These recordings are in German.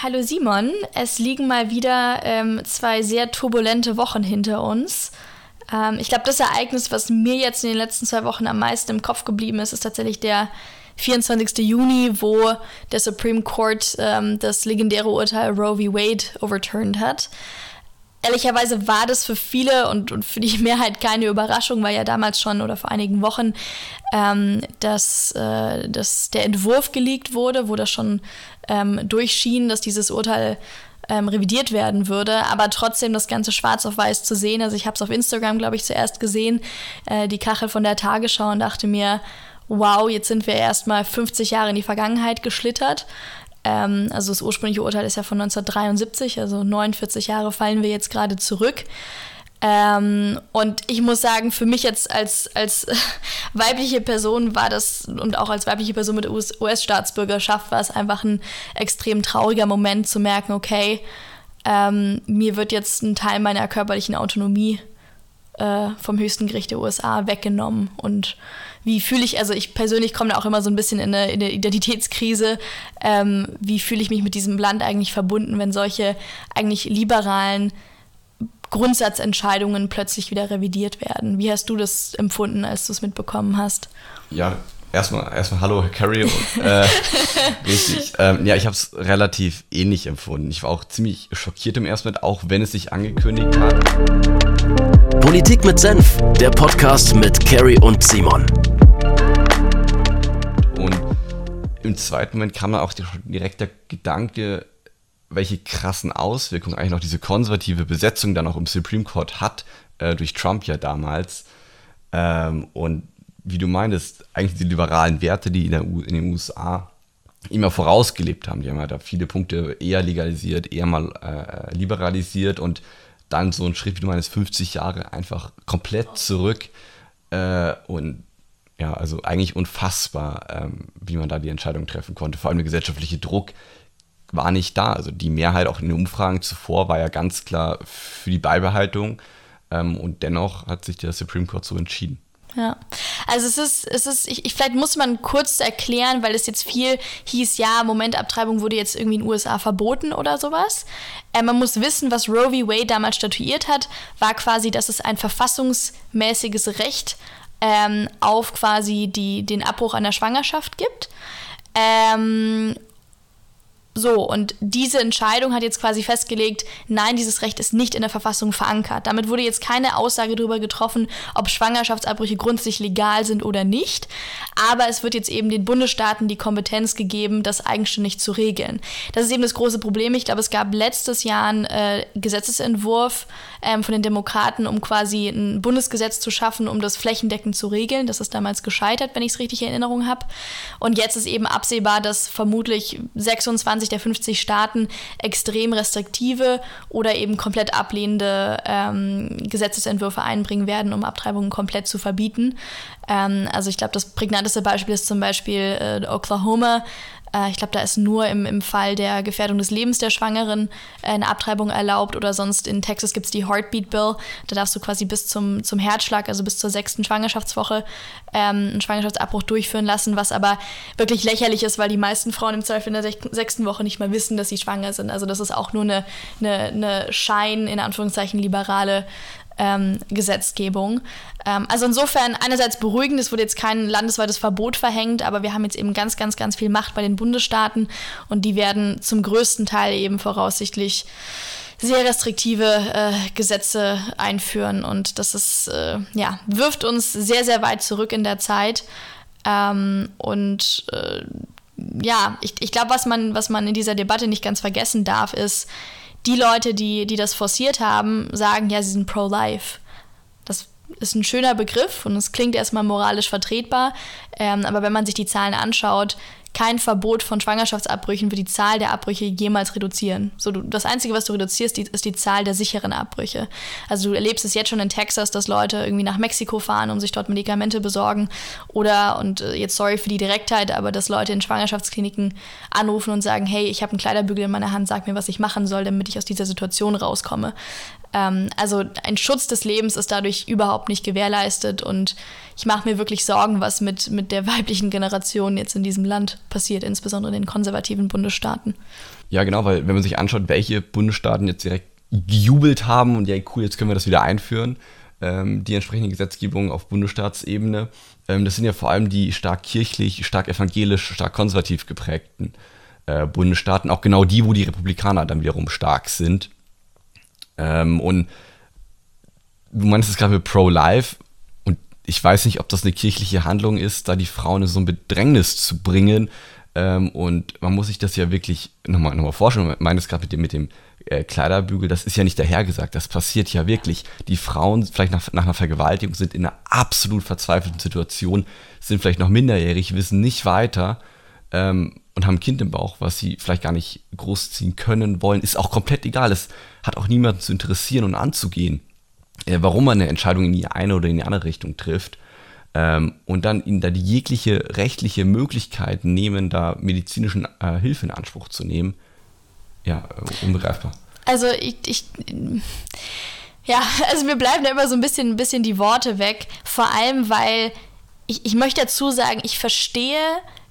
Hallo Simon, es liegen mal wieder ähm, zwei sehr turbulente Wochen hinter uns. Ähm, ich glaube, das Ereignis, was mir jetzt in den letzten zwei Wochen am meisten im Kopf geblieben ist, ist tatsächlich der 24. Juni, wo der Supreme Court ähm, das legendäre Urteil Roe v. Wade overturned hat. Ehrlicherweise war das für viele und, und für die Mehrheit keine Überraschung, weil ja damals schon oder vor einigen Wochen ähm, dass, äh, dass der Entwurf geleakt wurde, wo das schon ähm, durchschien, dass dieses Urteil ähm, revidiert werden würde, aber trotzdem das Ganze schwarz auf weiß zu sehen. Also ich habe es auf Instagram, glaube ich, zuerst gesehen, äh, die Kachel von der Tagesschau und dachte mir, wow, jetzt sind wir erstmal 50 Jahre in die Vergangenheit geschlittert. Ähm, also das ursprüngliche Urteil ist ja von 1973, also 49 Jahre fallen wir jetzt gerade zurück. Ähm, und ich muss sagen, für mich jetzt als, als weibliche Person war das, und auch als weibliche Person mit US-Staatsbürgerschaft, war es einfach ein extrem trauriger Moment zu merken, okay, ähm, mir wird jetzt ein Teil meiner körperlichen Autonomie äh, vom höchsten Gericht der USA weggenommen. Und wie fühle ich, also ich persönlich komme da auch immer so ein bisschen in eine, in eine Identitätskrise, ähm, wie fühle ich mich mit diesem Land eigentlich verbunden, wenn solche eigentlich liberalen Grundsatzentscheidungen plötzlich wieder revidiert werden. Wie hast du das empfunden, als du es mitbekommen hast? Ja, erstmal, erstmal hallo, Carrie. äh, richtig. Ähm, ja, ich habe es relativ ähnlich empfunden. Ich war auch ziemlich schockiert im ersten Moment, auch wenn es sich angekündigt hat. Politik mit Senf, der Podcast mit Carrie und Simon. Und im zweiten Moment kam dann auch direkt der Gedanke, welche krassen Auswirkungen eigentlich noch diese konservative Besetzung dann auch im Supreme Court hat, äh, durch Trump ja damals. Ähm, und wie du meintest, eigentlich die liberalen Werte, die in, der U in den USA immer vorausgelebt haben. Die haben ja da viele Punkte eher legalisiert, eher mal äh, liberalisiert und dann so ein Schritt, wie du meinst, 50 Jahre einfach komplett zurück. Äh, und ja, also eigentlich unfassbar, ähm, wie man da die Entscheidung treffen konnte. Vor allem der gesellschaftliche Druck, war nicht da. Also die Mehrheit auch in den Umfragen zuvor war ja ganz klar für die Beibehaltung. Ähm, und dennoch hat sich der Supreme Court so entschieden. Ja, also es ist, es ist, ich, ich, vielleicht muss man kurz erklären, weil es jetzt viel hieß, ja, Momentabtreibung wurde jetzt irgendwie in den USA verboten oder sowas. Äh, man muss wissen, was Roe v. Wade damals statuiert hat, war quasi, dass es ein verfassungsmäßiges Recht ähm, auf quasi die, den Abbruch einer Schwangerschaft gibt. Ähm, so, und diese Entscheidung hat jetzt quasi festgelegt, nein, dieses Recht ist nicht in der Verfassung verankert. Damit wurde jetzt keine Aussage darüber getroffen, ob Schwangerschaftsabbrüche grundsätzlich legal sind oder nicht. Aber es wird jetzt eben den Bundesstaaten die Kompetenz gegeben, das eigenständig zu regeln. Das ist eben das große Problem. Ich glaube, es gab letztes Jahr einen äh, Gesetzesentwurf ähm, von den Demokraten, um quasi ein Bundesgesetz zu schaffen, um das flächendeckend zu regeln. Das ist damals gescheitert, wenn ich es richtig in Erinnerung habe. Und jetzt ist eben absehbar, dass vermutlich 26 20 der 50 Staaten extrem restriktive oder eben komplett ablehnende ähm, Gesetzesentwürfe einbringen werden, um Abtreibungen komplett zu verbieten. Ähm, also ich glaube, das prägnanteste Beispiel ist zum Beispiel äh, Oklahoma. Äh, ich glaube, da ist nur im, im Fall der Gefährdung des Lebens der Schwangeren äh, eine Abtreibung erlaubt oder sonst in Texas gibt es die Heartbeat Bill. Da darfst du quasi bis zum, zum Herzschlag, also bis zur sechsten Schwangerschaftswoche, ähm, einen Schwangerschaftsabbruch durchführen lassen, was aber wirklich lächerlich ist, weil die meisten Frauen im Zweifel in der sechsten Woche nicht mal wissen, dass sie schwanger sind. Also das ist auch nur eine, eine, eine Schein, in Anführungszeichen, liberale ähm, Gesetzgebung. Ähm, also insofern einerseits beruhigend, es wurde jetzt kein landesweites Verbot verhängt, aber wir haben jetzt eben ganz, ganz, ganz viel Macht bei den Bundesstaaten und die werden zum größten Teil eben voraussichtlich sehr restriktive äh, Gesetze einführen und das ist, äh, ja, wirft uns sehr, sehr weit zurück in der Zeit. Ähm, und äh, ja, ich, ich glaube, was man, was man in dieser Debatte nicht ganz vergessen darf, ist, die Leute, die, die das forciert haben, sagen, ja, sie sind pro-life. Das ist ein schöner Begriff und es klingt erstmal moralisch vertretbar, ähm, aber wenn man sich die Zahlen anschaut, kein Verbot von Schwangerschaftsabbrüchen wird die Zahl der Abbrüche jemals reduzieren. So, du, das Einzige, was du reduzierst, ist die Zahl der sicheren Abbrüche. Also du erlebst es jetzt schon in Texas, dass Leute irgendwie nach Mexiko fahren, um sich dort Medikamente besorgen. Oder, und äh, jetzt sorry für die Direktheit, aber dass Leute in Schwangerschaftskliniken anrufen und sagen, hey, ich habe einen Kleiderbügel in meiner Hand, sag mir, was ich machen soll, damit ich aus dieser Situation rauskomme. Ähm, also ein Schutz des Lebens ist dadurch überhaupt nicht gewährleistet und ich mache mir wirklich Sorgen, was mit, mit der weiblichen Generation jetzt in diesem Land passiert, insbesondere in den konservativen Bundesstaaten. Ja, genau, weil wenn man sich anschaut, welche Bundesstaaten jetzt direkt gejubelt haben und ja, cool, jetzt können wir das wieder einführen, ähm, die entsprechende Gesetzgebung auf Bundesstaatsebene, ähm, das sind ja vor allem die stark kirchlich, stark evangelisch, stark konservativ geprägten äh, Bundesstaaten, auch genau die, wo die Republikaner dann wiederum stark sind. Ähm, und du meinst es gerade mit Pro-Life und ich weiß nicht, ob das eine kirchliche Handlung ist, da die Frauen in so ein Bedrängnis zu bringen. Ähm, und man muss sich das ja wirklich nochmal noch mal vorstellen. Ich meine es gerade mit dem, mit dem äh, Kleiderbügel, das ist ja nicht dahergesagt, das passiert ja wirklich. Die Frauen, vielleicht nach, nach einer Vergewaltigung, sind in einer absolut verzweifelten Situation, sind vielleicht noch minderjährig, wissen nicht weiter ähm, und haben ein Kind im Bauch, was sie vielleicht gar nicht großziehen können, wollen, ist auch komplett egal. Es hat auch niemanden zu interessieren und anzugehen, äh, warum man eine Entscheidung in die eine oder in die andere Richtung trifft. Ähm, und dann ihnen da die jegliche rechtliche Möglichkeit nehmen, da medizinischen äh, Hilfe in Anspruch zu nehmen. Ja, äh, unbegreifbar. Also ich, ich ja, also mir bleiben da immer so ein bisschen, ein bisschen die Worte weg. Vor allem, weil ich, ich möchte dazu sagen, ich verstehe,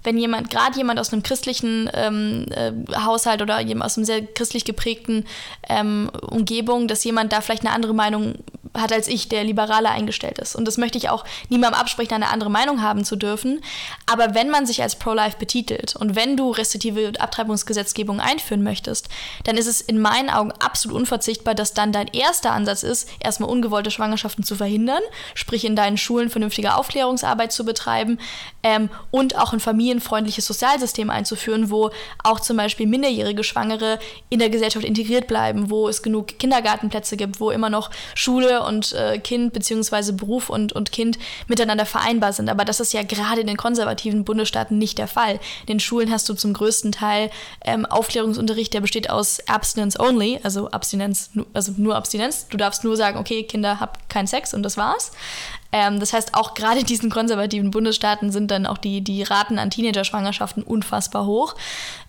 wenn jemand, gerade jemand aus einem christlichen ähm, äh, Haushalt oder jemand aus einem sehr christlich geprägten ähm, Umgebung, dass jemand da vielleicht eine andere Meinung hat als ich, der liberaler eingestellt ist. Und das möchte ich auch niemandem absprechen, eine andere Meinung haben zu dürfen. Aber wenn man sich als Pro-Life betitelt und wenn du restriktive Abtreibungsgesetzgebung einführen möchtest, dann ist es in meinen Augen absolut unverzichtbar, dass dann dein erster Ansatz ist, erstmal ungewollte Schwangerschaften zu verhindern, sprich in deinen Schulen vernünftige Aufklärungsarbeit zu betreiben ähm, und auch ein familienfreundliches Sozialsystem einzuführen, wo auch zum Beispiel minderjährige Schwangere in der Gesellschaft integriert bleiben, wo es genug Kindergartenplätze gibt, wo immer noch Schule und äh, Kind bzw. Beruf und, und Kind miteinander vereinbar sind. Aber das ist ja gerade in den konservativen Bundesstaaten nicht der Fall. In den Schulen hast du zum größten Teil ähm, Aufklärungsunterricht, der besteht aus Abstinence only, also Abstinenz, also nur Abstinenz. Du darfst nur sagen, okay, Kinder, habt keinen Sex und das war's. Ähm, das heißt, auch gerade in diesen konservativen Bundesstaaten sind dann auch die, die Raten an Teenager-Schwangerschaften unfassbar hoch.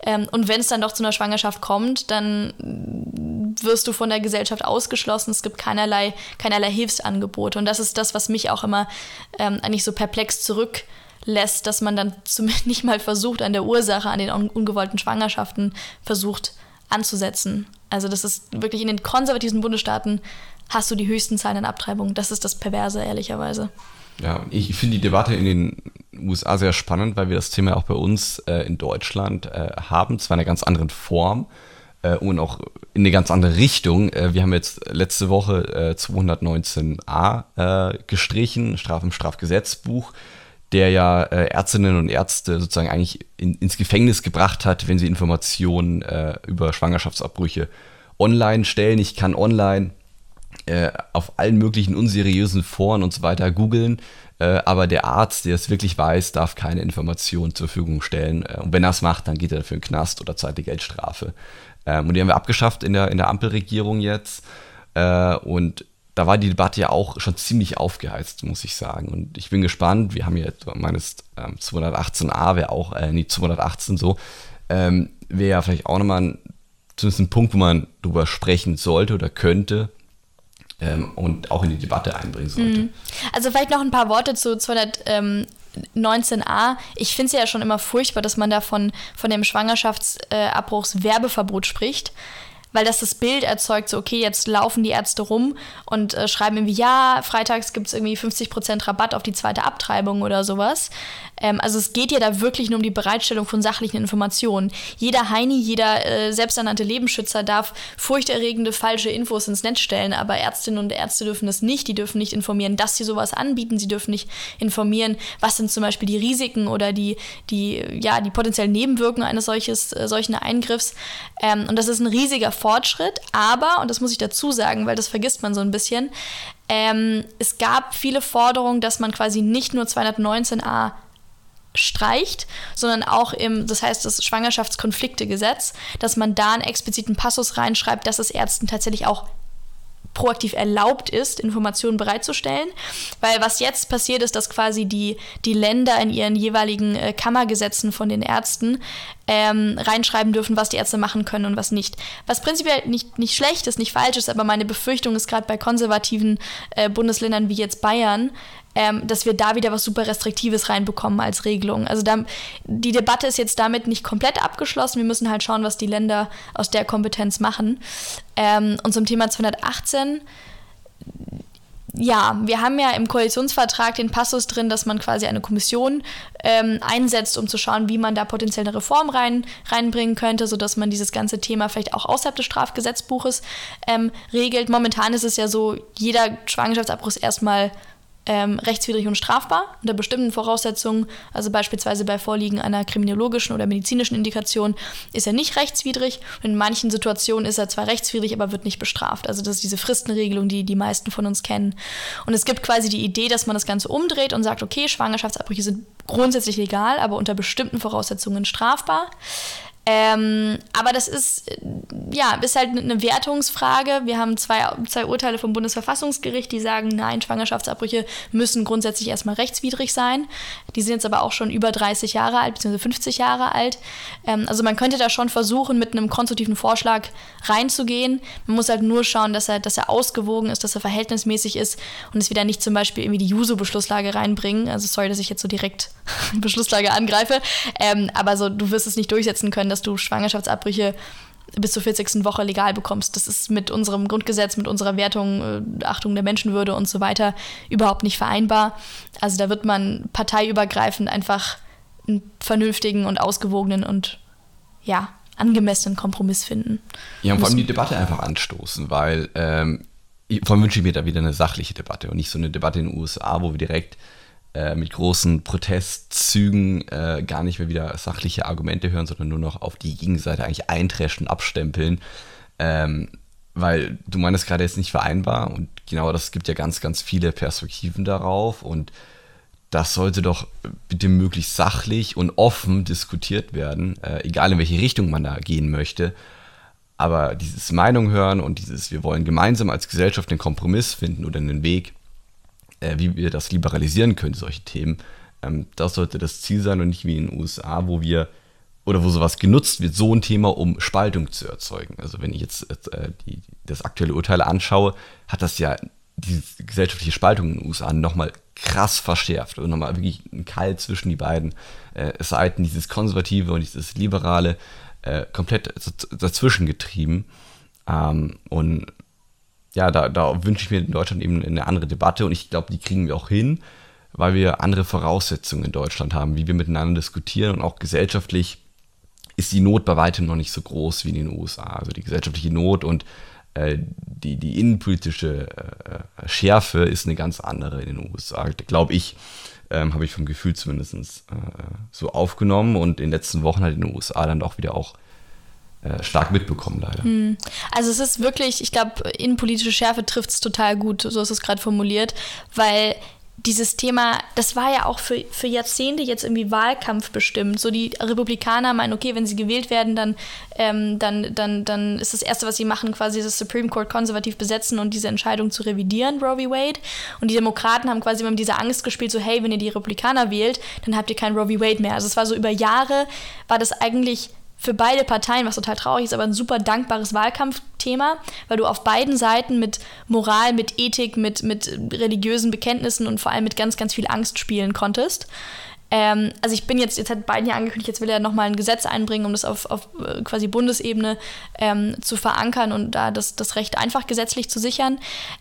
Ähm, und wenn es dann doch zu einer Schwangerschaft kommt, dann wirst du von der Gesellschaft ausgeschlossen. Es gibt keinerlei, keinerlei Hilfsangebote. Und das ist das, was mich auch immer ähm, eigentlich so perplex zurücklässt, dass man dann zumindest nicht mal versucht, an der Ursache, an den un ungewollten Schwangerschaften versucht anzusetzen. Also das ist wirklich in den konservativen Bundesstaaten hast du die höchsten Zahlen an Abtreibungen. Das ist das Perverse, ehrlicherweise. Ja, ich finde die Debatte in den USA sehr spannend, weil wir das Thema auch bei uns äh, in Deutschland äh, haben, zwar in einer ganz anderen Form äh, und auch in eine ganz andere Richtung. Äh, wir haben jetzt letzte Woche 219a äh, gestrichen, Straf im Strafgesetzbuch, der ja äh, Ärztinnen und Ärzte sozusagen eigentlich in, ins Gefängnis gebracht hat, wenn sie Informationen über Schwangerschaftsabbrüche online stellen. Ich kann online äh, auf allen möglichen unseriösen Foren und so weiter googeln. Äh, aber der Arzt, der es wirklich weiß, darf keine Informationen zur Verfügung stellen. Äh, und wenn er es macht, dann geht er dafür in den Knast oder zahlt die Geldstrafe. Ähm, und die haben wir abgeschafft in der, in der Ampelregierung jetzt. Äh, und da war die Debatte ja auch schon ziemlich aufgeheizt, muss ich sagen. Und ich bin gespannt. Wir haben jetzt meines ähm, 218a, wäre auch, äh, nee, 218 so, ähm, wäre ja vielleicht auch nochmal ein, zumindest ein Punkt, wo man drüber sprechen sollte oder könnte ähm, und auch in die Debatte einbringen sollte. Mhm. Also vielleicht noch ein paar Worte zu 219a. Ich finde es ja schon immer furchtbar, dass man da von, von dem Schwangerschaftsabbruchswerbeverbot spricht weil das das Bild erzeugt, so okay, jetzt laufen die Ärzte rum und äh, schreiben irgendwie, ja, freitags gibt es irgendwie 50% Rabatt auf die zweite Abtreibung oder sowas. Ähm, also es geht ja da wirklich nur um die Bereitstellung von sachlichen Informationen. Jeder Heini, jeder äh, selbsternannte Lebensschützer darf furchterregende falsche Infos ins Netz stellen, aber Ärztinnen und Ärzte dürfen das nicht. Die dürfen nicht informieren, dass sie sowas anbieten. Sie dürfen nicht informieren, was sind zum Beispiel die Risiken oder die, die, ja, die potenziellen Nebenwirkungen eines solches, äh, solchen Eingriffs. Ähm, und das ist ein riesiger Fortschritt, aber, und das muss ich dazu sagen, weil das vergisst man so ein bisschen, ähm, es gab viele Forderungen, dass man quasi nicht nur 219a streicht, sondern auch im, das heißt das Schwangerschaftskonfliktegesetz, dass man da einen expliziten Passus reinschreibt, dass es Ärzten tatsächlich auch proaktiv erlaubt ist, Informationen bereitzustellen. Weil was jetzt passiert ist, dass quasi die, die Länder in ihren jeweiligen äh, Kammergesetzen von den Ärzten ähm, reinschreiben dürfen, was die Ärzte machen können und was nicht. Was prinzipiell nicht, nicht schlecht ist, nicht falsch ist, aber meine Befürchtung ist gerade bei konservativen äh, Bundesländern wie jetzt Bayern, ähm, dass wir da wieder was super Restriktives reinbekommen als Regelung. Also da, die Debatte ist jetzt damit nicht komplett abgeschlossen. Wir müssen halt schauen, was die Länder aus der Kompetenz machen. Ähm, und zum Thema 218 ja, wir haben ja im Koalitionsvertrag den Passus drin, dass man quasi eine Kommission ähm, einsetzt, um zu schauen, wie man da potenziell eine Reform rein, reinbringen könnte, sodass man dieses ganze Thema vielleicht auch außerhalb des Strafgesetzbuches ähm, regelt. Momentan ist es ja so, jeder Schwangerschaftsabbruch ist erstmal ähm, rechtswidrig und strafbar unter bestimmten Voraussetzungen, also beispielsweise bei Vorliegen einer kriminologischen oder medizinischen Indikation, ist er nicht rechtswidrig. In manchen Situationen ist er zwar rechtswidrig, aber wird nicht bestraft. Also das ist diese Fristenregelung, die die meisten von uns kennen. Und es gibt quasi die Idee, dass man das Ganze umdreht und sagt, okay, Schwangerschaftsabbrüche sind grundsätzlich legal, aber unter bestimmten Voraussetzungen strafbar. Ähm, aber das ist, ja, ist halt eine Wertungsfrage. Wir haben zwei, zwei Urteile vom Bundesverfassungsgericht, die sagen, nein, Schwangerschaftsabbrüche müssen grundsätzlich erstmal rechtswidrig sein. Die sind jetzt aber auch schon über 30 Jahre alt, beziehungsweise 50 Jahre alt. Ähm, also man könnte da schon versuchen, mit einem konstruktiven Vorschlag reinzugehen. Man muss halt nur schauen, dass er, dass er ausgewogen ist, dass er verhältnismäßig ist und es wieder nicht zum Beispiel irgendwie die Juso-Beschlusslage reinbringen. Also sorry, dass ich jetzt so direkt Beschlusslage angreife. Ähm, aber so, du wirst es nicht durchsetzen können, dass du Schwangerschaftsabbrüche bis zur 40. Woche legal bekommst. Das ist mit unserem Grundgesetz, mit unserer Wertung, äh, Achtung der Menschenwürde und so weiter überhaupt nicht vereinbar. Also da wird man parteiübergreifend einfach einen vernünftigen und ausgewogenen und ja, angemessenen Kompromiss finden. Ja, und vor allem die Debatte einfach anstoßen, weil ähm, vor allem wünsche ich mir da wieder eine sachliche Debatte und nicht so eine Debatte in den USA, wo wir direkt äh, mit großen Protestzügen äh, gar nicht mehr wieder sachliche Argumente hören, sondern nur noch auf die Gegenseite eigentlich eintreschen, abstempeln. Ähm, weil du meinst gerade jetzt nicht vereinbar und genau das gibt ja ganz, ganz viele Perspektiven darauf und das sollte doch bitte möglichst sachlich und offen diskutiert werden, äh, egal in welche Richtung man da gehen möchte. Aber dieses Meinung hören und dieses, wir wollen gemeinsam als Gesellschaft einen Kompromiss finden oder einen Weg, äh, wie wir das liberalisieren können, solche Themen. Ähm, das sollte das Ziel sein und nicht wie in den USA, wo wir oder wo sowas genutzt wird, so ein Thema, um Spaltung zu erzeugen. Also wenn ich jetzt äh, die, das aktuelle Urteil anschaue, hat das ja diese gesellschaftliche Spaltung in den USA nochmal krass verschärft und nochmal wirklich ein Kalt zwischen die beiden äh, Seiten, dieses Konservative und dieses Liberale, äh, komplett dazwischen getrieben. Ähm, und ja, da, da wünsche ich mir in Deutschland eben eine andere Debatte und ich glaube, die kriegen wir auch hin, weil wir andere Voraussetzungen in Deutschland haben, wie wir miteinander diskutieren und auch gesellschaftlich ist die Not bei weitem noch nicht so groß wie in den USA. Also die gesellschaftliche Not und äh, die, die innenpolitische äh, Schärfe ist eine ganz andere in den USA, glaube ich. Ähm, habe ich vom Gefühl zumindest äh, so aufgenommen und in den letzten Wochen halt in den USA dann doch wieder auch äh, stark mitbekommen, leider. Hm. Also es ist wirklich, ich glaube, innenpolitische Schärfe trifft es total gut, so ist es gerade formuliert, weil dieses Thema, das war ja auch für, für Jahrzehnte jetzt irgendwie Wahlkampf bestimmt. So die Republikaner meinen, okay, wenn sie gewählt werden, dann, ähm, dann, dann, dann ist das Erste, was sie machen, quasi das Supreme Court konservativ besetzen und diese Entscheidung zu revidieren, Roe v. Wade. Und die Demokraten haben quasi mit dieser Angst gespielt, so hey, wenn ihr die Republikaner wählt, dann habt ihr kein Roe v. Wade mehr. Also es war so über Jahre, war das eigentlich für beide Parteien, was total traurig ist, aber ein super dankbares Wahlkampfthema, weil du auf beiden Seiten mit Moral, mit Ethik, mit, mit religiösen Bekenntnissen und vor allem mit ganz, ganz viel Angst spielen konntest. Ähm, also ich bin jetzt, jetzt hat Biden ja angekündigt, jetzt will er nochmal ein Gesetz einbringen, um das auf, auf äh, quasi Bundesebene ähm, zu verankern und da das, das Recht einfach gesetzlich zu sichern.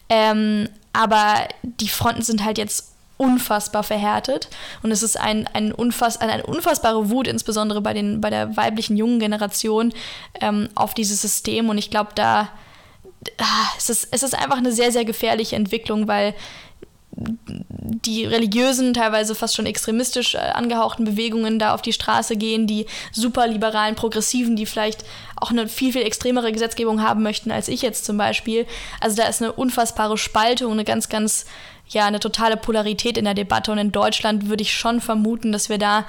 Ähm, aber die Fronten sind halt jetzt unfassbar verhärtet. Und es ist ein, ein unfass, eine unfassbare Wut, insbesondere bei, den, bei der weiblichen jungen Generation, ähm, auf dieses System. Und ich glaube, da ah, es ist es ist einfach eine sehr, sehr gefährliche Entwicklung, weil die religiösen, teilweise fast schon extremistisch äh, angehauchten Bewegungen da auf die Straße gehen, die superliberalen Progressiven, die vielleicht auch eine viel, viel extremere Gesetzgebung haben möchten als ich jetzt zum Beispiel. Also da ist eine unfassbare Spaltung, eine ganz, ganz ja eine totale Polarität in der Debatte. Und in Deutschland würde ich schon vermuten, dass wir da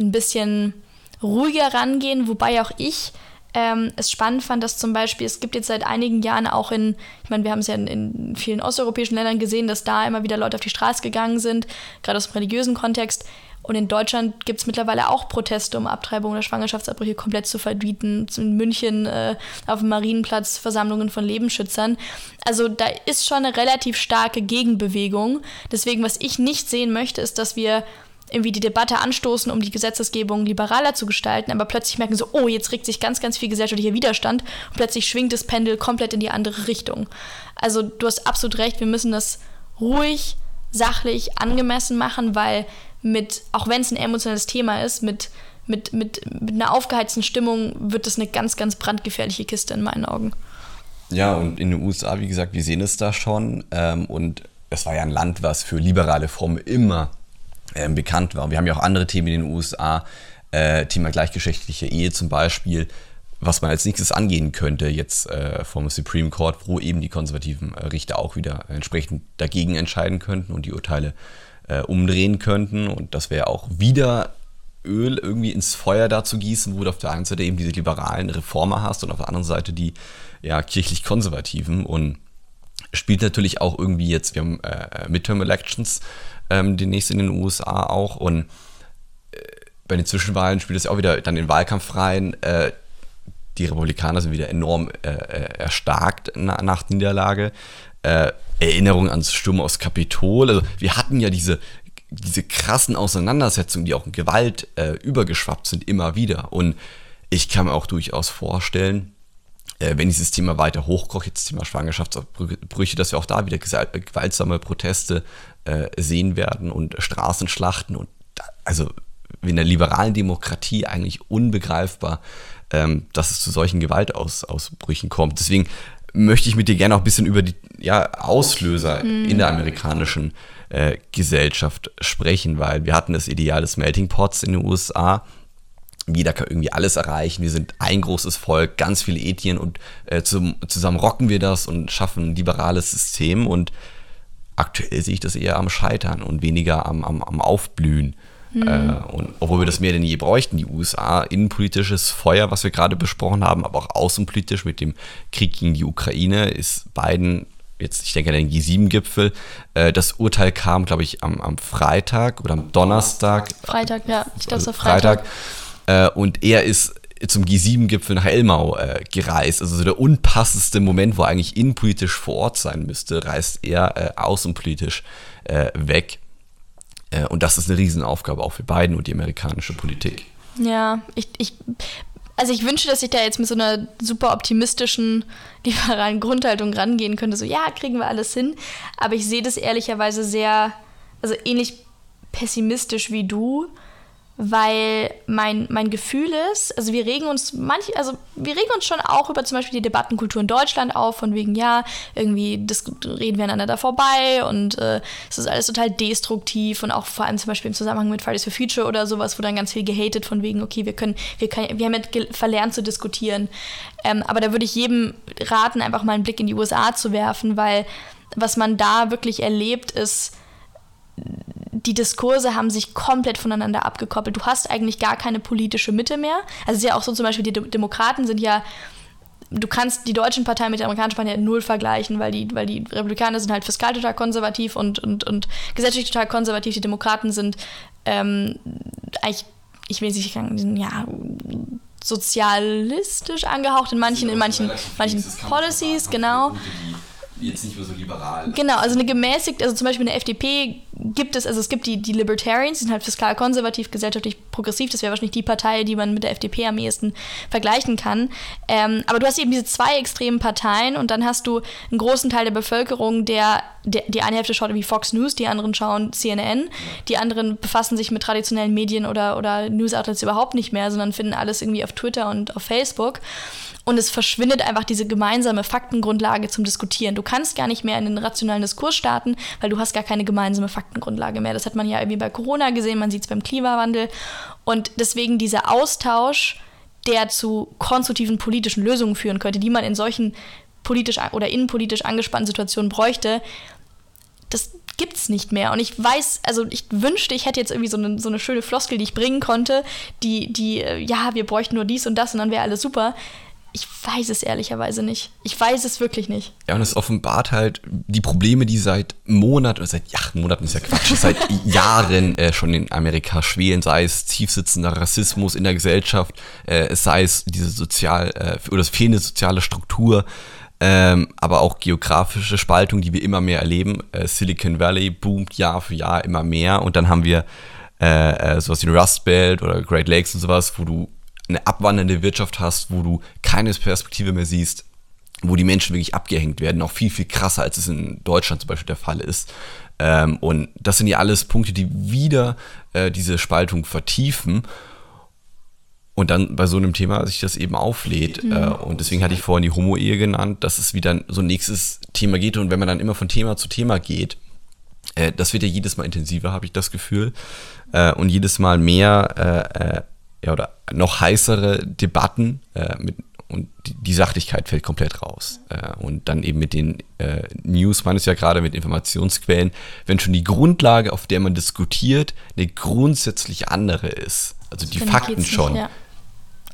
ein bisschen ruhiger rangehen, wobei auch ich ähm, es spannend fand, dass zum Beispiel, es gibt jetzt seit einigen Jahren auch in, ich meine, wir haben es ja in, in, vielen osteuropäischen Ländern gesehen, dass da immer wieder Leute auf die Straße gegangen sind, gerade aus dem religiösen Kontext, Und in Deutschland gibt es mittlerweile auch Proteste, um Abtreibung oder Schwangerschaftsabbrüche komplett zu verbieten. In München äh, auf dem Marienplatz Versammlungen von Lebensschützern. Also da ist schon eine relativ starke Gegenbewegung. Deswegen, was ich nicht sehen möchte, ist, dass wir irgendwie die Debatte anstoßen, um die Gesetzesgebung liberaler zu gestalten, aber plötzlich merken so, oh, jetzt regt sich ganz, ganz viel gesellschaftlicher Widerstand und plötzlich schwingt das Pendel komplett in die andere Richtung. Also du hast absolut recht, wir müssen das ruhig, sachlich, angemessen machen, weil mit, auch wenn es ein emotionales Thema ist, mit, mit, mit, mit einer aufgeheizten Stimmung wird das eine ganz, ganz brandgefährliche Kiste in meinen Augen. Ja, und in den USA, wie gesagt, wir sehen es da schon. Ähm, und es war ja ein Land, was für liberale Formen immer ähm, bekannt war. Wir haben ja auch andere Themen in den USA, äh, Thema gleichgeschlechtliche Ehe zum Beispiel, was man als nächstes angehen könnte, jetzt äh, vom Supreme Court, wo eben die konservativen äh, Richter auch wieder entsprechend dagegen entscheiden könnten und die Urteile äh, umdrehen könnten. Und das wäre auch wieder Öl irgendwie ins Feuer dazu gießen, wo du auf der einen Seite eben diese liberalen Reformer hast und auf der anderen Seite die ja, kirchlich-konservativen. Und spielt natürlich auch irgendwie jetzt, wir haben äh, Midterm-Elections ähm, demnächst in den USA auch und äh, bei den Zwischenwahlen spielt es auch wieder dann den Wahlkampf rein. Äh, die Republikaner sind wieder enorm äh, äh erstarkt na, nach Niederlage. Äh, Erinnerung ans Sturm aus Kapitol. Also wir hatten ja diese, diese krassen Auseinandersetzungen, die auch in Gewalt äh, übergeschwappt sind, immer wieder. Und ich kann mir auch durchaus vorstellen, äh, wenn dieses Thema weiter hochkocht, jetzt Thema Schwangerschaftsbrüche, dass wir auch da wieder gewaltsame Proteste äh, sehen werden und Straßenschlachten und da, also in der liberalen Demokratie eigentlich unbegreifbar, ähm, dass es zu solchen Gewaltausbrüchen kommt. Deswegen möchte ich mit dir gerne auch ein bisschen über die ja, Auslöser mhm. in der amerikanischen äh, Gesellschaft sprechen, weil wir hatten das Ideal des Melting Pots in den USA. Jeder kann irgendwie alles erreichen. Wir sind ein großes Volk, ganz viele Ethien und äh, zum, zusammen rocken wir das und schaffen ein liberales System. Und aktuell sehe ich das eher am Scheitern und weniger am, am, am Aufblühen. Mhm. Äh, und obwohl wir das mehr denn je bräuchten, die USA, innenpolitisches Feuer, was wir gerade besprochen haben, aber auch außenpolitisch mit dem Krieg gegen die Ukraine, ist Biden jetzt, ich denke an den G7-Gipfel, äh, das Urteil kam, glaube ich, am, am Freitag oder am Donnerstag. Freitag, ja, ich glaube, es war Freitag. Freitag. Äh, und er ist zum G7-Gipfel nach Elmau äh, gereist. Also so der unpassendste Moment, wo er eigentlich innenpolitisch vor Ort sein müsste, reist er außenpolitisch weg. Äh, und das ist eine Riesenaufgabe auch für Biden und die amerikanische Politik. Ja, ich, ich also ich wünsche, dass ich da jetzt mit so einer super optimistischen, liberalen Grundhaltung rangehen könnte. So, ja, kriegen wir alles hin. Aber ich sehe das ehrlicherweise sehr, also ähnlich pessimistisch wie du weil mein, mein Gefühl ist, also wir regen uns manch, also wir regen uns schon auch über zum Beispiel die Debattenkultur in Deutschland auf, von wegen, ja, irgendwie reden wir einander da vorbei und äh, es ist alles total destruktiv und auch vor allem zum Beispiel im Zusammenhang mit Fridays for Future oder sowas, wo dann ganz viel gehatet von wegen, okay, wir können, wir können, wir haben jetzt verlernt zu diskutieren. Ähm, aber da würde ich jedem raten, einfach mal einen Blick in die USA zu werfen, weil was man da wirklich erlebt, ist, die Diskurse haben sich komplett voneinander abgekoppelt. Du hast eigentlich gar keine politische Mitte mehr. Also es ist ja auch so zum Beispiel, die Demokraten sind ja, du kannst die deutschen Parteien mit der amerikanischen Partei null vergleichen, weil die, weil die Republikaner sind halt fiskal total konservativ und, und, und gesellschaftlich total konservativ. Die Demokraten sind ähm, eigentlich, ich will nicht sagen, ja, sozialistisch angehaucht in manchen, in manchen, manchen Policies, genau jetzt nicht mehr so liberal. Genau, also eine gemäßigte, also zum Beispiel eine FDP gibt es, also es gibt die, die Libertarians, die sind halt fiskal konservativ, gesellschaftlich progressiv, das wäre wahrscheinlich die Partei, die man mit der FDP am ehesten vergleichen kann. Ähm, aber du hast eben diese zwei extremen Parteien und dann hast du einen großen Teil der Bevölkerung, der, der die eine Hälfte schaut wie Fox News, die anderen schauen CNN, die anderen befassen sich mit traditionellen Medien oder, oder News-Outlets überhaupt nicht mehr, sondern finden alles irgendwie auf Twitter und auf Facebook und es verschwindet einfach diese gemeinsame Faktengrundlage zum Diskutieren. Du kannst gar nicht mehr in den rationalen Diskurs starten, weil du hast gar keine gemeinsame Faktengrundlage mehr. Das hat man ja irgendwie bei Corona gesehen, man sieht es beim Klimawandel. Und deswegen dieser Austausch, der zu konstruktiven politischen Lösungen führen könnte, die man in solchen politisch oder innenpolitisch angespannten Situationen bräuchte, das gibt es nicht mehr. Und ich weiß, also ich wünschte, ich hätte jetzt irgendwie so eine, so eine schöne Floskel, die ich bringen konnte, die, die, äh, ja, wir bräuchten nur dies und das und dann wäre alles super Ich weiß es ehrlicherweise nicht. Ich weiß es wirklich nicht. Ja, und es offenbart halt die Probleme, die seit Monaten, oder seit, ja, Monaten ist ja Quatsch, seit Jahren äh, schon in Amerika schwelen, sei es tiefsitzender Rassismus in der Gesellschaft, äh, sei es diese sozial, äh, oder fehlende soziale Struktur, ähm, aber auch geografische Spaltung, die wir immer mehr erleben. Äh, Silicon Valley boomt Jahr für Jahr immer mehr und dann haben wir äh, äh, sowas wie Rust Belt oder Great Lakes und sowas, wo du eine abwandernde Wirtschaft hast, wo du keine Perspektive mehr siehst, wo die Menschen wirklich abgehängt werden, auch viel, viel krasser, als es in Deutschland zum Beispiel der Fall ist. Ähm, und das sind ja alles Punkte, die wieder äh, diese Spaltung vertiefen. Und dann bei so einem Thema sich das eben auflädt. Mhm. Äh, und deswegen hatte ich vorhin die Homo-Ehe genannt, dass es wieder so ein nächstes Thema geht. Und wenn man dann immer von Thema zu Thema geht, äh, das wird ja jedes Mal intensiver, habe ich das Gefühl. Äh, und jedes Mal mehr äh, äh, ja, oder noch heißere Debatten äh, mit, und die, die, Sachlichkeit fällt komplett raus. Äh, und dann eben mit den äh, News, man ist ja gerade mit Informationsquellen, wenn schon die Grundlage, auf der man diskutiert, eine grundsätzlich andere ist. Also die Dann Fakten schon. Nicht, ja.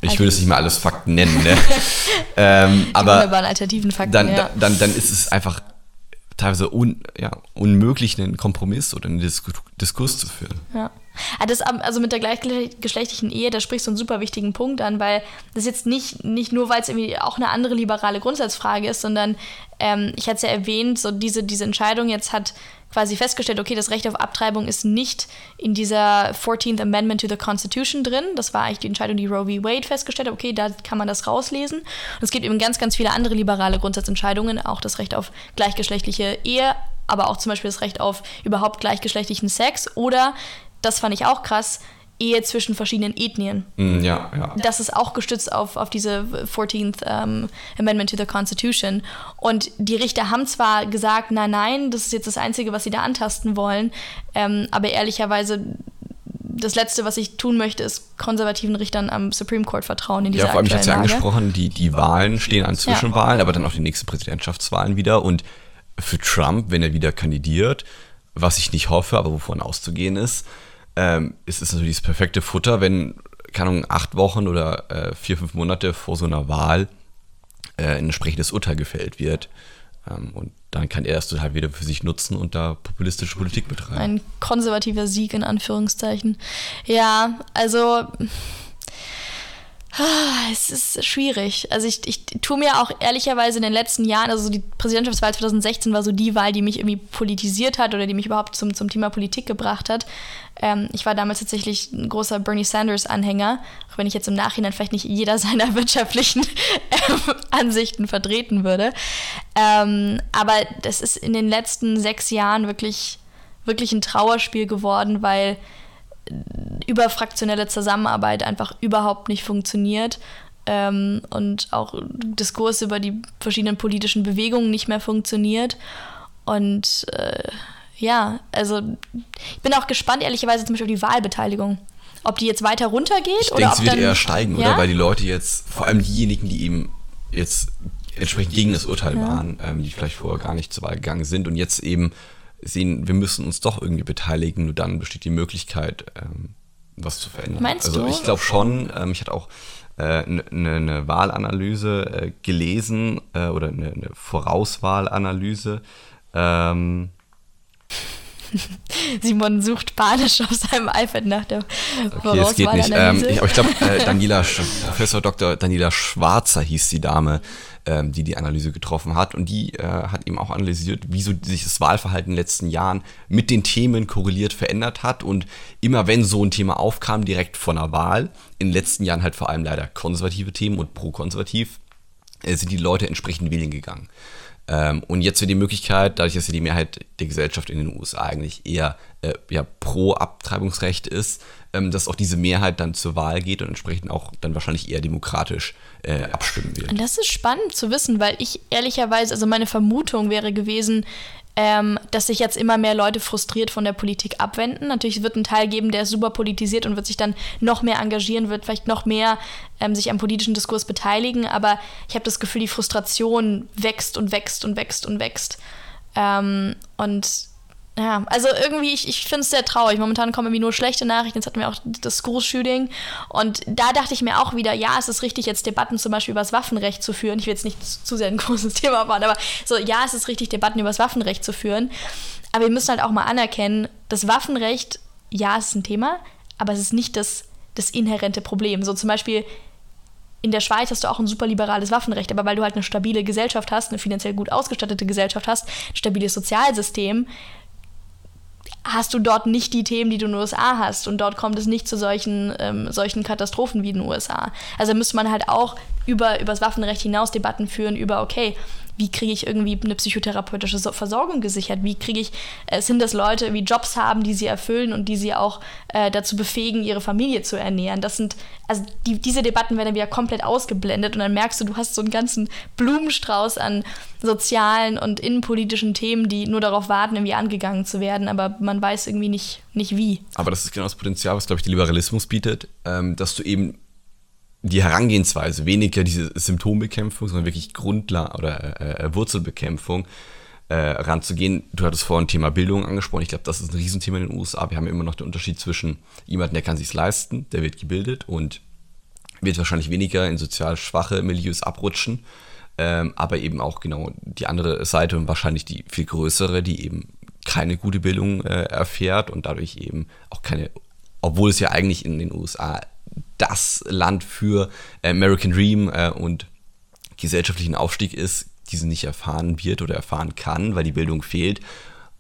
Ich will es nicht mal alles Fakten nennen, ne? ähm, aber alternativen Fakten, dann, ja. dann, dann ist es einfach teilweise un, ja, unmöglich, einen Kompromiss oder einen Diskurs zu führen. Ja. Ah, das, also mit der gleichgeschlechtlichen Ehe, da sprichst du einen super wichtigen Punkt an, weil das jetzt nicht, nicht nur, weil es irgendwie auch eine andere liberale Grundsatzfrage ist, sondern ähm, ich hatte es ja erwähnt, so diese, diese Entscheidung jetzt hat quasi festgestellt, okay, das Recht auf Abtreibung ist nicht in dieser 14th Amendment to the Constitution drin. Das war eigentlich die Entscheidung, die Roe v. Wade festgestellt hat. Okay, da kann man das rauslesen. Und es gibt eben ganz, ganz viele andere liberale Grundsatzentscheidungen, auch das Recht auf gleichgeschlechtliche Ehe, aber auch zum Beispiel das Recht auf überhaupt gleichgeschlechtlichen Sex oder das fand ich auch krass, Ehe zwischen verschiedenen Ethnien. Mm, ja, ja. Das ist auch gestützt auf, auf diese 14th um, Amendment to the Constitution. Und die Richter haben zwar gesagt, nein, nein, das ist jetzt das Einzige, was sie da antasten wollen, ähm, aber ehrlicherweise das Letzte, was ich tun möchte, ist konservativen Richtern am Supreme Court vertrauen in dieser Ja, vor allem, ich hatte ja angesprochen, die, die Wahlen stehen an Zwischenwahlen, ja. aber dann auch die nächsten Präsidentschaftswahlen wieder. Und für Trump, wenn er wieder kandidiert, was ich nicht hoffe, aber wovon auszugehen ist, ähm, ist es natürlich das perfekte Futter, wenn, keine Ahnung, acht Wochen oder äh, vier, fünf Monate vor so einer Wahl äh, ein entsprechendes Urteil gefällt wird. Ähm, und dann kann er das halt wieder für sich nutzen und da populistische Politik betreiben. Ein konservativer Sieg in Anführungszeichen. Ja, also es ist schwierig. Also ich, ich tue mir auch ehrlicherweise in den letzten Jahren, also die Präsidentschaftswahl 2016 war so die Wahl, die mich irgendwie politisiert hat oder die mich überhaupt zum, zum Thema Politik gebracht hat. Ähm, ich war damals tatsächlich ein großer Bernie Sanders-Anhänger, auch wenn ich jetzt im Nachhinein vielleicht nicht jeder seiner wirtschaftlichen ähm, Ansichten vertreten würde. Ähm, aber das ist in den letzten sechs Jahren wirklich, wirklich ein Trauerspiel geworden, weil überfraktionelle Zusammenarbeit einfach überhaupt nicht funktioniert ähm, und auch Diskurs über die verschiedenen politischen Bewegungen nicht mehr funktioniert. Und äh, ja, also ich bin auch gespannt, ehrlicherweise zum Beispiel auf die Wahlbeteiligung. Ob die jetzt weiter runtergeht ich oder denke, sie wird eher steigen, ja? oder? Weil die Leute jetzt, vor allem diejenigen, die eben jetzt entsprechend gegen das Urteil ja. waren, ähm, die vielleicht vorher gar nicht zur Wahl gegangen sind und jetzt eben sehen, wir müssen uns doch irgendwie beteiligen, nur dann besteht die Möglichkeit, ähm, was zu verändern. Meinst also du? ich glaube schon, ähm, ich hatte auch eine äh, ne, ne Wahlanalyse äh, gelesen äh, oder eine ne Vorauswahlanalyse. Ähm, Simon sucht panisch auf seinem iPad nach der Okay, es geht nicht. Ähm, ich, ich glaube, äh, Daniela, Professor Dr. Daniela Schwarzer hieß die Dame, ähm, die die Analyse getroffen hat. Und die äh, hat eben auch analysiert, wieso sich das Wahlverhalten in den letzten Jahren mit den Themen korreliert verändert hat. Und immer wenn so ein Thema aufkam, direkt vor einer Wahl, in den letzten Jahren halt vor allem leider konservative Themen und pro-konservativ, sind die Leute entsprechend wählen gegangen. Ähm, und jetzt wird die Möglichkeit, dadurch, dass ja die Mehrheit der Gesellschaft in den USA eigentlich eher äh, ja, pro Abtreibungsrecht ist, ähm, dass auch diese Mehrheit dann zur Wahl geht und entsprechend auch dann wahrscheinlich eher demokratisch äh, abstimmen wird. Und das ist spannend zu wissen, weil ich ehrlicherweise, also meine Vermutung wäre gewesen, ähm, dass sich jetzt immer mehr Leute frustriert von der Politik abwenden. Natürlich wird ein Teil geben, der super politisiert und wird sich dann noch mehr engagieren, wird vielleicht noch mehr ähm, sich am politischen Diskurs beteiligen. Aber ich habe das Gefühl, die Frustration wächst und wächst und wächst und wächst. Ähm, und ja, also irgendwie, ich, ich finde es sehr traurig. Momentan kommen irgendwie nur schlechte Nachrichten. Jetzt hatten wir auch das School-Shooting. Und da dachte ich mir auch wieder, ja, es ist richtig, jetzt Debatten zum Beispiel über das Waffenrecht zu führen. Ich will jetzt nicht zu sehr ein großes Thema machen, aber so, ja, es ist richtig, Debatten über das Waffenrecht zu führen. Aber wir müssen halt auch mal anerkennen, das Waffenrecht, ja, es ist ein Thema, aber es ist nicht das, das inhärente Problem. So zum Beispiel in der Schweiz hast du auch ein super liberales Waffenrecht, aber weil du halt eine stabile Gesellschaft hast, eine finanziell gut ausgestattete Gesellschaft hast, ein stabiles Sozialsystem, hast du dort nicht die Themen, die du in den USA hast. Und dort kommt es nicht zu solchen, ähm, solchen Katastrophen wie in den USA. Also müsste man halt auch über, über das Waffenrecht hinaus Debatten führen, über, okay, wie kriege ich irgendwie eine psychotherapeutische Versorgung gesichert? Wie kriege ich, äh, sind das Leute, wie Jobs haben, die sie erfüllen und die sie auch äh, dazu befähigen, ihre Familie zu ernähren? Das sind, also die, diese Debatten werden wieder komplett ausgeblendet und dann merkst du, du hast so einen ganzen Blumenstrauß an sozialen und innenpolitischen Themen, die nur darauf warten, irgendwie angegangen zu werden, aber man weiß irgendwie nicht, nicht wie. Aber das ist genau das Potenzial, was, glaube ich, der Liberalismus bietet, ähm, dass du eben die Herangehensweise, weniger diese Symptombekämpfung, sondern wirklich Grundlage oder äh, äh, Wurzelbekämpfung äh, ranzugehen. Du hattest vorhin Thema Bildung angesprochen. Ich glaube, das ist ein Riesenthema in den USA. Wir haben immer noch den Unterschied zwischen jemandem, der kann sich leisten, der wird gebildet und wird wahrscheinlich weniger in sozial schwache Milieus abrutschen. Ähm, aber eben auch genau die andere Seite und wahrscheinlich die viel größere, die eben keine gute Bildung äh, erfährt und dadurch eben auch keine, obwohl es ja eigentlich in den USA das Land für American Dream äh, und gesellschaftlichen Aufstieg ist, diese nicht erfahren wird oder erfahren kann, weil die Bildung fehlt.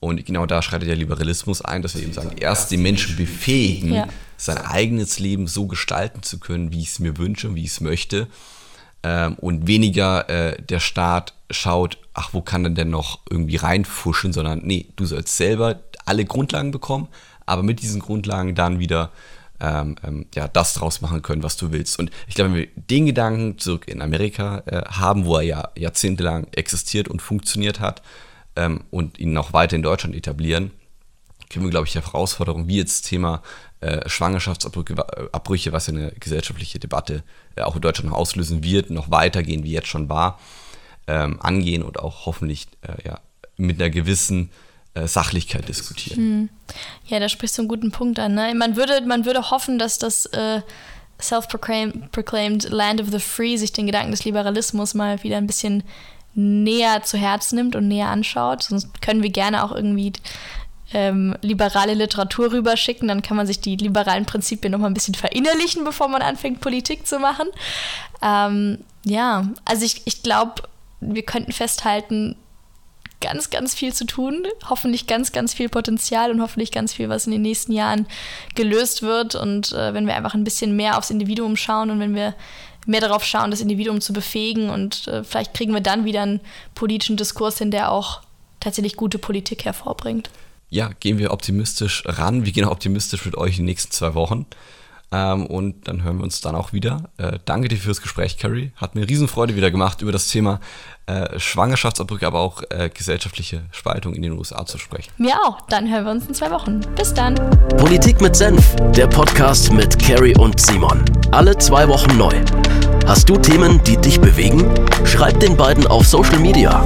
Und genau da schreitet der Liberalismus ein, dass wir eben sagen, erst die Menschen befähigen, ja. sein eigenes Leben so gestalten zu können, wie ich es mir wünsche, wie ich es möchte. Ähm, und weniger äh, der Staat schaut, ach, wo kann denn denn noch irgendwie reinfuschen, sondern nee, du sollst selber alle Grundlagen bekommen, aber mit diesen Grundlagen dann wieder ähm, ähm, ja, das draus machen können, was du willst. Und ich glaube, wenn wir den Gedanken zurück in Amerika äh, haben, wo er ja jahrzehntelang existiert und funktioniert hat ähm, und ihn auch weiter in Deutschland etablieren, können wir, glaube ich, die Herausforderung, wie jetzt das Thema äh, Schwangerschaftsabbrüche, was ja eine gesellschaftliche Debatte äh, auch in Deutschland noch auslösen wird, noch weitergehen, wie jetzt schon war, ähm, angehen und auch hoffentlich äh, ja, mit einer gewissen äh, Sachlichkeit diskutieren. Hm. Ja, da sprichst du einen guten Punkt an. Ne? Man, würde, man würde hoffen, dass das äh, self-proclaimed Land of the Free sich den Gedanken des Liberalismus mal wieder ein bisschen näher zu Herzen nimmt und näher anschaut. Sonst können wir gerne auch irgendwie ähm, liberale Literatur rüberschicken. Dann kann man sich die liberalen Prinzipien noch mal ein bisschen verinnerlichen, bevor man anfängt, Politik zu machen. Ähm, ja, also ich, ich glaube, wir könnten festhalten, ganz, ganz viel zu tun. Hoffentlich ganz, ganz viel Potenzial und hoffentlich ganz viel, was in den nächsten Jahren gelöst wird. Und äh, wenn wir einfach ein bisschen mehr aufs Individuum schauen und wenn wir mehr darauf schauen, das Individuum zu befähigen und äh, vielleicht kriegen wir dann wieder einen politischen Diskurs hin, der auch tatsächlich gute Politik hervorbringt. Ja, gehen wir optimistisch ran. Wir gehen auch optimistisch mit euch in den nächsten zwei Wochen. Ähm, und dann hören wir uns dann auch wieder. Äh, danke dir fürs Gespräch, Carrie. Hat mir Riesenfreude wieder gemacht, über das Thema äh, Schwangerschaftsabbrüche, aber auch äh, gesellschaftliche Spaltung in den USA zu sprechen. Mir auch. Dann hören wir uns in zwei Wochen. Bis dann. Politik mit Senf, der Podcast mit Carrie und Simon. Alle zwei Wochen neu. Hast du Themen, die dich bewegen? Schreib den beiden auf Social Media.